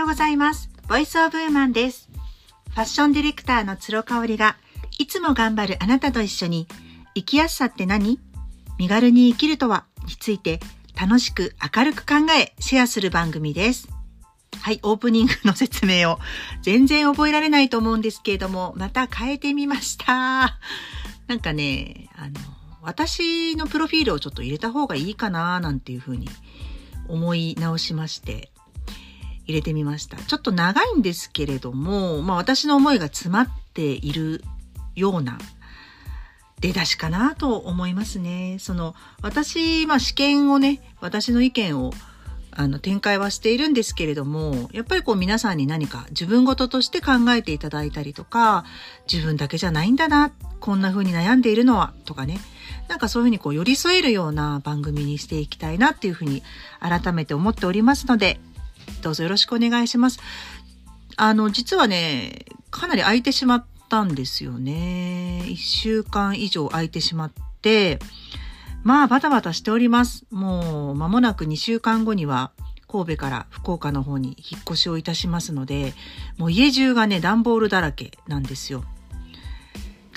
ようございます。ボイスオブウーマンです。ファッションディレクターの鶴香織が、いつも頑張るあなたと一緒に、生きやすさって何？身軽に生きるとは？について、楽しく明るく考え、シェアする番組です。はい、オープニングの説明を全然覚えられないと思うんですけれども、また変えてみました。なんかね、あの、私のプロフィールをちょっと入れた方がいいかななんていうふうに思い直しまして、入れてみました。ちょっと長いんですけれども、まあ私の思いが詰まっているような出だしかなと思いますね。その、私、まあ試験をね、私の意見をあの展開はしているんですけれども、やっぱりこう皆さんに何か自分事として考えていただいたりとか、自分だけじゃないんだな、こんな風に悩んでいるのは、とかね、なんかそういうふうにこう寄り添えるような番組にしていきたいなっていうふうに改めて思っておりますので、どうぞよろしくお願いします。あの、実はね、かなり空いてしまったんですよね。一週間以上空いてしまって、まあバタバタしております。もう間もなく2週間後には神戸から福岡の方に引っ越しをいたしますので、もう家中がね、段ボールだらけなんですよ。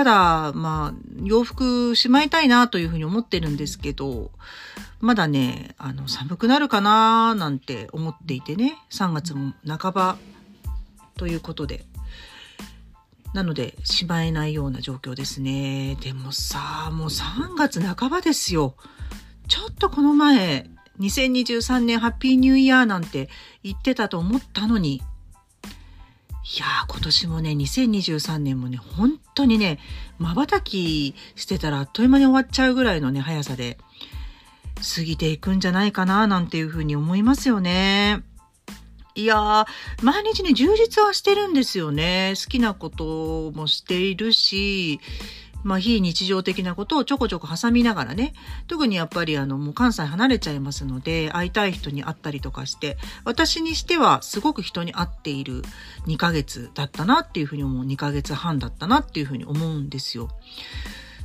ただ、まあ、洋服しまいたいなというふうに思ってるんですけど、まだね、あの、寒くなるかななんて思っていてね、3月も半ばということで。なので、しまえないような状況ですね。でもさ、もう3月半ばですよ。ちょっとこの前、2023年ハッピーニューイヤーなんて言ってたと思ったのに、いやー、今年もね、2023年もね、本当にね、瞬きしてたらあっという間に終わっちゃうぐらいのね、速さで過ぎていくんじゃないかな、なんていうふうに思いますよね。いやー、毎日ね、充実はしてるんですよね。好きなこともしているし、まあ、非日常的なことをちょこちょこ挟みながらね、特にやっぱりあの、もう関西離れちゃいますので、会いたい人に会ったりとかして、私にしてはすごく人に会っている2ヶ月だったなっていうふうに思う、2ヶ月半だったなっていうふうに思うんですよ。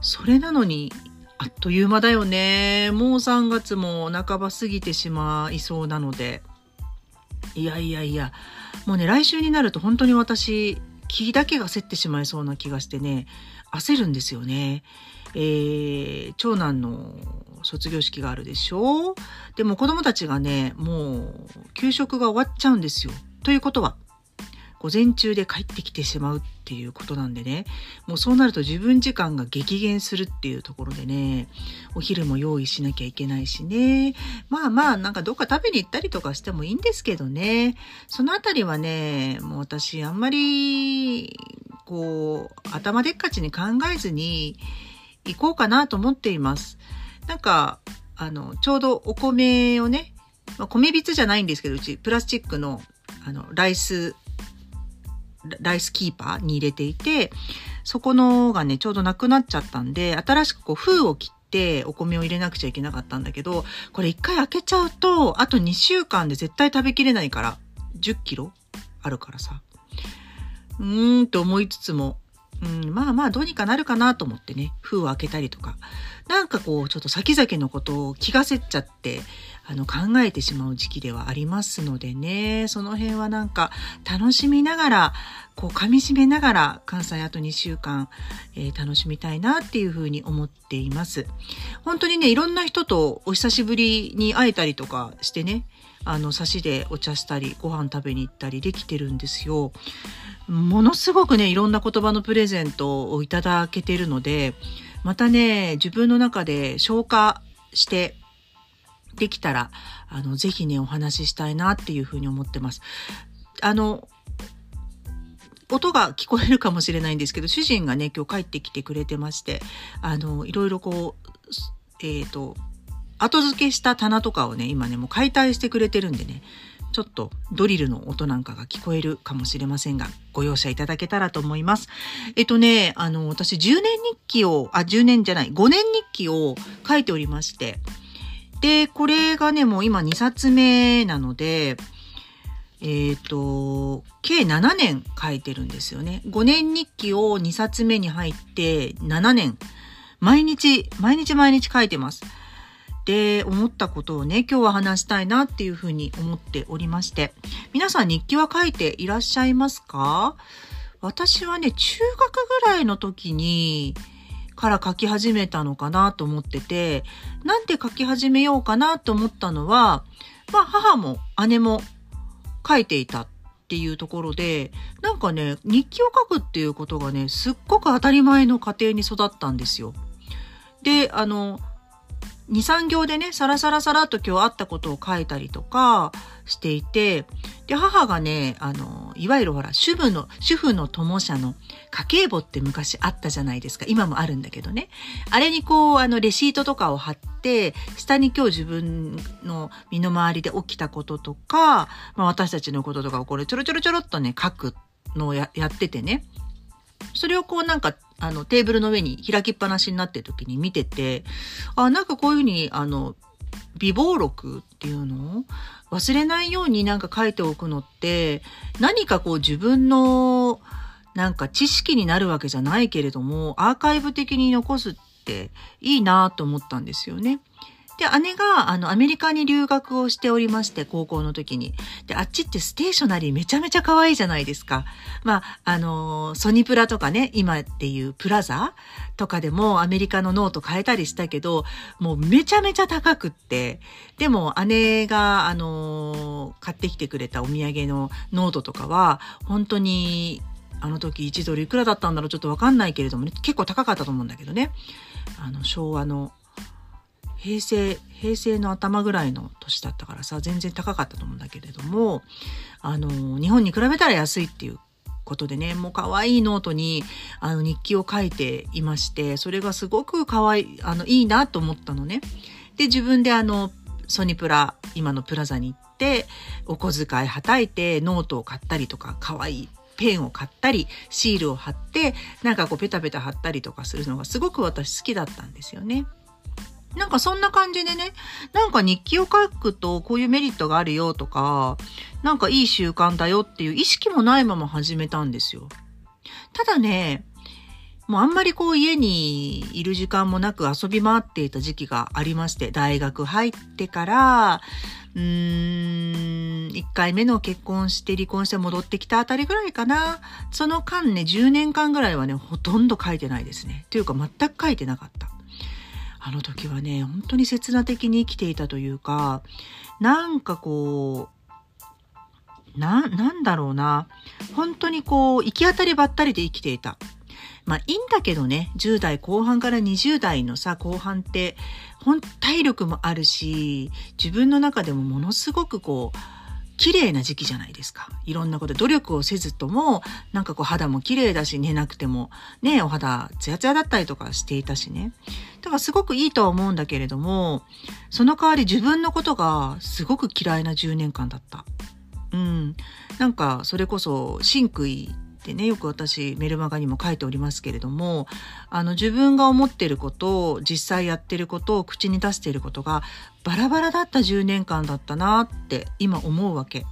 それなのに、あっという間だよね。もう3月も半ば過ぎてしまいそうなので。いやいやいや、もうね、来週になると本当に私、気だけが競ってしまいそうな気がしてね、焦るんですよね。えー、長男の卒業式があるでしょ？でも子供たちがね、もう給食が終わっちゃうんですよ。ということは、午前中で帰ってきてしまうっていうことなんでね、もうそうなると自分時間が激減するっていうところでね、お昼も用意しなきゃいけないしね、まあまあなんかどっか食べに行ったりとかしてもいいんですけどね、そのあたりはね、もう私あんまり、こう、頭でっかちに考えずに行こうかなと思っています。なんか、あの、ちょうどお米をね、まあ、米びつじゃないんですけど、うちプラスチックの、あの、ライス、ライスキーパーに入れていて、そこのがね、ちょうどなくなっちゃったんで、新しくこう封を切ってお米を入れなくちゃいけなかったんだけど、これ一回開けちゃうと、あと2週間で絶対食べきれないから、10キロあるからさ。うーんと思いつつも、うん、まあまあどうにかなるかなと思ってね、封を開けたりとか。なんかこう、ちょっと先々のことを気がせっちゃって、あの、考えてしまう時期ではありますのでね、その辺はなんか楽しみながら、こう噛み締めながら関西あと2週間、えー楽しみたいなっていうふうに思っています。本当にね、いろんな人とお久しぶりに会えたりとかしてね、あの、差しでお茶したり、ご飯食べに行ったりできてるんですよ。ものすごくね、いろんな言葉のプレゼントをいただけてるので、またね、自分の中で消化してできたら、あの、ぜひね、お話ししたいなっていうふうに思ってます。あの、音が聞こえるかもしれないんですけど、主人がね、今日帰ってきてくれてまして、あの、いろいろこう、えっ、と、後付けした棚とかをね、今ね、もう解体してくれてるんでね、ちょっとドリルの音なんかが聞こえるかもしれませんが、ご容赦いただけたらと思います。えっとね、あの、私10年日記を、あ、10年じゃない、5年日記を書いておりまして、で、これがね、もう今2冊目なので、えっ、と、計7年書いてるんですよね。5年日記を2冊目に入って7年、毎日、毎日毎日書いてます。で思ったことをね、今日は話したいなっていうふうに思っておりまして。皆さん日記は書いていらっしゃいますか？私はね、中学ぐらいの時に、から書き始めたのかなと思ってて、なんで書き始めようかなと思ったのは、まあ母も姉も書いていたっていうところで、なんかね、日記を書くっていうことがね、すっごく当たり前の家庭に育ったんですよ。で、あの、2、3行でね、サラサラサラと今日あったことを書いたりとかしていて、で、母がね、あの、いわゆるほら、主婦の、主婦の友社の家計簿って昔あったじゃないですか。今もあるんだけどね。あれにこう、あの、レシートとかを貼って、下に今日自分の身の回りで起きたこととか、まあ私たちのこととかをこれちょろちょろちょろっとね、書くのをややっててね。それをこうなんか、あの、テーブルの上に開きっぱなしになってる時に見てて、あ、なんかこういうふうに、あの、微暴録っていうのを忘れないようになんか書いておくのって、何かこう自分のなんか知識になるわけじゃないけれども、アーカイブ的に残すっていいなと思ったんですよね。で、姉が、あの、アメリカに留学をしておりまして、高校の時に。で、あっちってステーショナリーめちゃめちゃ可愛いじゃないですか。まあ、あの、ソニプラとかね、今でいうプラザとかでもアメリカのノート買えたりしたけど、もうめちゃめちゃ高くって。でも、姉が、あの、買ってきてくれたお土産のノートとかは、本当に、あの時1ドルいくらだったんだろうちょっとわかんないけれどもね、結構高かったと思うんだけどね。あの、昭和の平成、平成の頭ぐらいの年だったからさ、全然高かったと思うんだけれども、あの、日本に比べたら安いっていうことでね、もう可愛いノートに、あの、日記を書いていまして、それがすごく可愛い、あの、いいなと思ったのね。で、自分であの、ソニプラ、今のプラザに行って、お小遣いはたいて、ノートを買ったりとか、可愛いペンを買ったり、シールを貼って、なんかこうペタペタ貼ったりとかするのがすごく私好きだったんですよね。なんかそんな感じでね、なんか日記を書くとこういうメリットがあるよとか、なんかいい習慣だよっていう意識もないまま始めたんですよ。ただね、もうあんまりこう家にいる時間もなく遊び回っていた時期がありまして、大学入ってから、うーん、1回目の結婚して離婚して戻ってきたあたりぐらいかな。その間ね、10年間ぐらいはね、ほとんど書いてないですね。というか全く書いてなかった。あの時はね、本当に切な的に生きていたというか、なんかこう、な、なんだろうな。本当にこう、行き当たりばったりで生きていた。まあいいんだけどね、10代後半から20代のさ、後半って、本体力もあるし、自分の中でもものすごくこう、綺麗な時期じゃないですか。いろんなこと努力をせずとも、なんかこう肌も綺麗だし、寝なくても、ね、お肌ツヤツヤだったりとかしていたしね。だからすごくいいとは思うんだけれども、その代わり自分のことがすごく嫌いな10年間だった。うん。なんかそれこそ、真悔ってね、よく私メルマガにも書いておりますけれども、あの自分が思ってることを実際やってることを口に出していることがバラバラだった10年間だったなって今思うわけ。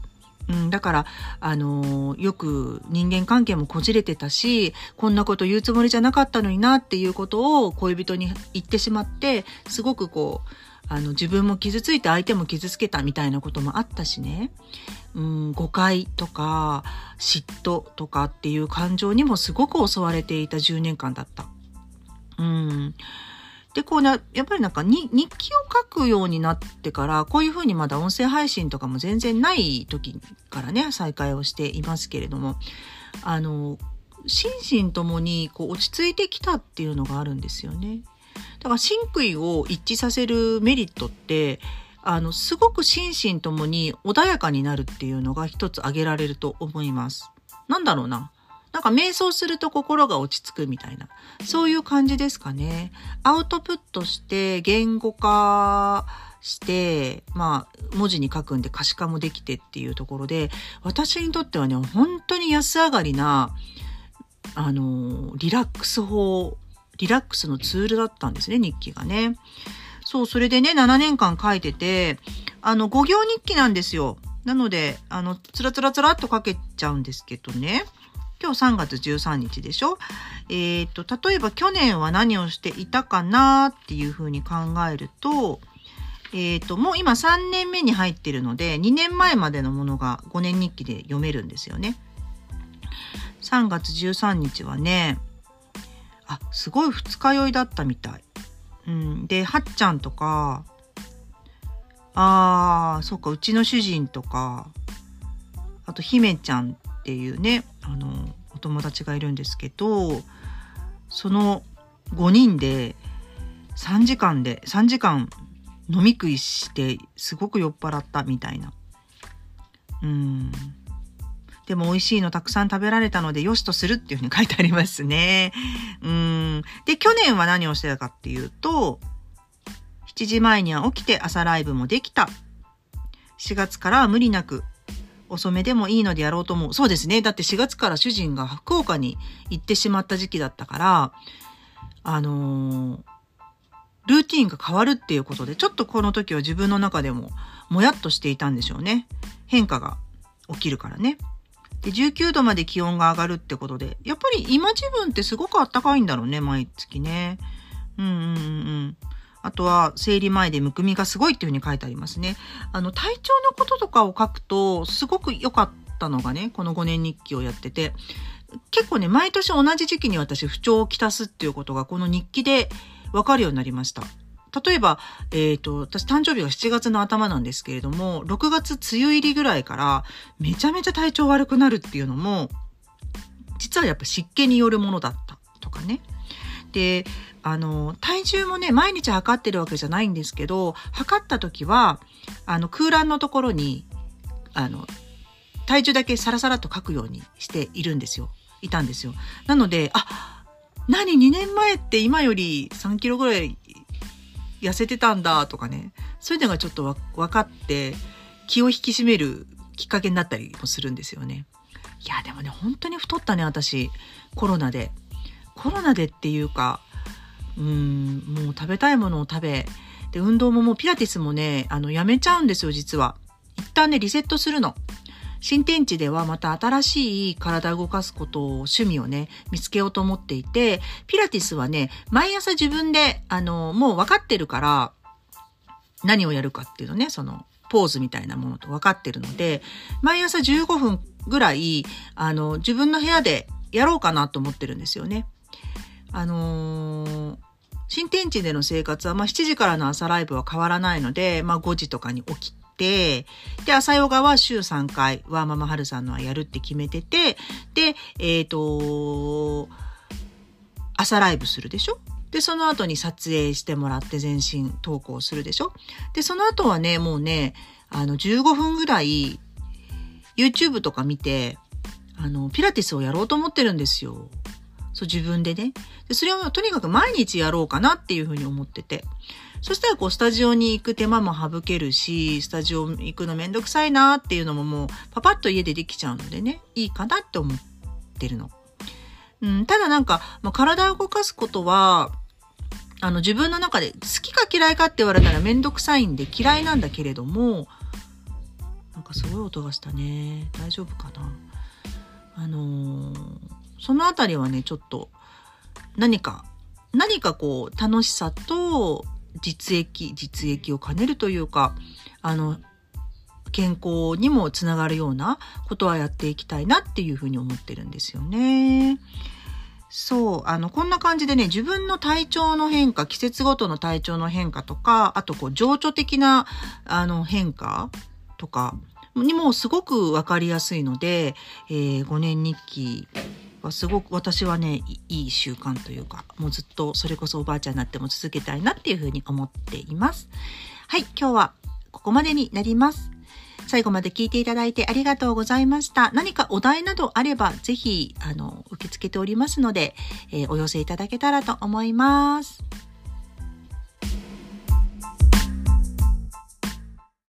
うん、だから、あのー、よく人間関係もこじれてたし、こんなこと言うつもりじゃなかったのになっていうことを恋人に言ってしまって、すごくこう、あの、自分も傷ついて相手も傷つけたみたいなこともあったしね。うん、誤解とか嫉妬とかっていう感情にもすごく襲われていた10年間だった。うん。で、こうな、やっぱりなんかに日記を書くようになってから、こういうふうにまだ音声配信とかも全然ない時からね、再開をしていますけれども、あの、心身ともにこう落ち着いてきたっていうのがあるんですよね。だから真悔を一致させるメリットって、あの、すごく心身ともに穏やかになるっていうのが一つ挙げられると思います。なんだろうな。なんか瞑想すると心が落ち着くみたいな。そういう感じですかね。アウトプットして言語化して、まあ、文字に書くんで可視化もできてっていうところで、私にとってはね、本当に安上がりな、あの、リラックス法、リラックスのツールだったんですね、日記がね。そう、それでね、7年間書いてて、あの、5行日記なんですよ。なので、あの、つらつらつらっと書けちゃうんですけどね。今日3月13日でしょ？えっ、と、例えば去年は何をしていたかなっていうふうに考えると、えっ、ー、と、もう今3年目に入ってるので、2年前までのものが5年日記で読めるんですよね。3月13日はね、あ、すごい二日酔いだったみたい。うん。で、はっちゃんとか、あー、そっか、うちの主人とか、あと、姫ちゃんっていうね、あの、お友達がいるんですけど、その5人で3時間で、3時間飲み食いしてすごく酔っ払ったみたいな。うん。でも美味しいのたくさん食べられたのでよしとするっていうふうに書いてありますね。うん。で、去年は何をしてたかっていうと、7時前には起きて朝ライブもできた。4月からは無理なく遅めでもいいのでやろうと思う。そうですね。だって4月から主人が福岡に行ってしまった時期だったから、あのー、ルーティンが変わるっていうことで、ちょっとこの時は自分の中でももやっとしていたんでしょうね。変化が起きるからね。で、19度まで気温が上がるってことで、やっぱり今自分ってすごく暖かいんだろうね、毎月ね。うんうんうん。あとは、生理前でむくみがすごいっていうふうに書いてありますね。あの、体調のこととかを書くと、すごく良かったのがね、この5年日記をやってて、結構ね、毎年同じ時期に私不調をきたすっていうことが、この日記でわかるようになりました。例えば、えっ、ー、と、私誕生日が7月の頭なんですけれども、6月梅雨入りぐらいからめちゃめちゃ体調悪くなるっていうのも、実はやっぱ湿気によるものだったとかね。で、あの、体重もね、毎日測ってるわけじゃないんですけど、測った時は、あの、空欄のところに、あの、体重だけサラサラと書くようにしているんですよ。いたんですよ。なので、あ、何 ?2 年前って今より3キロぐらい痩せてたんだとかね。そういうのがちょっと分かって、気を引き締めるきっかけになったりもするんですよね。いや、でもね、本当に太ったね、私。コロナで。コロナでっていうか、うん、もう食べたいものを食べ、で、運動ももうピラティスもね、あの、やめちゃうんですよ、実は。一旦ね、リセットするの。新天地ではまた新しい体を動かすことを、趣味をね、見つけようと思っていて、ピラティスはね、毎朝自分で、あの、もう分かってるから、何をやるかっていうのね、その、ポーズみたいなものと分かってるので、毎朝15分ぐらい、あの、自分の部屋でやろうかなと思ってるんですよね。あのー、新天地での生活は、まあ、7時からの朝ライブは変わらないので、まあ、5時とかに起きて、で、朝ヨガは週3回、ワーママハルさんのはやるって決めてて、で、えっ、ー、と朝ライブするでしょ？で、その後に撮影してもらって全身投稿するでしょ？で、その後はね、もうね、あの、15分ぐらい、YouTube とか見て、あの、ピラティスをやろうと思ってるんですよ。そう、自分でね。で、それをとにかく毎日やろうかなっていうふうに思ってて。そしたらこう、スタジオに行く手間も省けるし、スタジオ行くのめんどくさいなっていうのももう、パパッと家でできちゃうのでね、いいかなって思ってるの。うん、ただなんか、まあ、体を動かすことは、あの、自分の中で好きか嫌いかって言われたらめんどくさいんで嫌いなんだけれども、なんかすごい音がしたね。大丈夫かなあのーそのあたりはね、ちょっと何か、何かこう楽しさと実益、実益を兼ねるというか、あの、健康にもつながるようなことはやっていきたいなっていうふうに思ってるんですよね。そう、あの、こんな感じでね、自分の体調の変化、季節ごとの体調の変化とか、あとこう、情緒的な、あの、変化とかにもすごくわかりやすいので、えー、5年日記はすごく私はねいい習慣というかもうずっとそれこそおばあちゃんになっても続けたいなっていうふうに思っていますはい今日はここまでになります最後まで聞いていただいてありがとうございました。何かお題などあれば、ぜひ、あの、受け付けておりますので、えー、お寄せいただけたらと思います。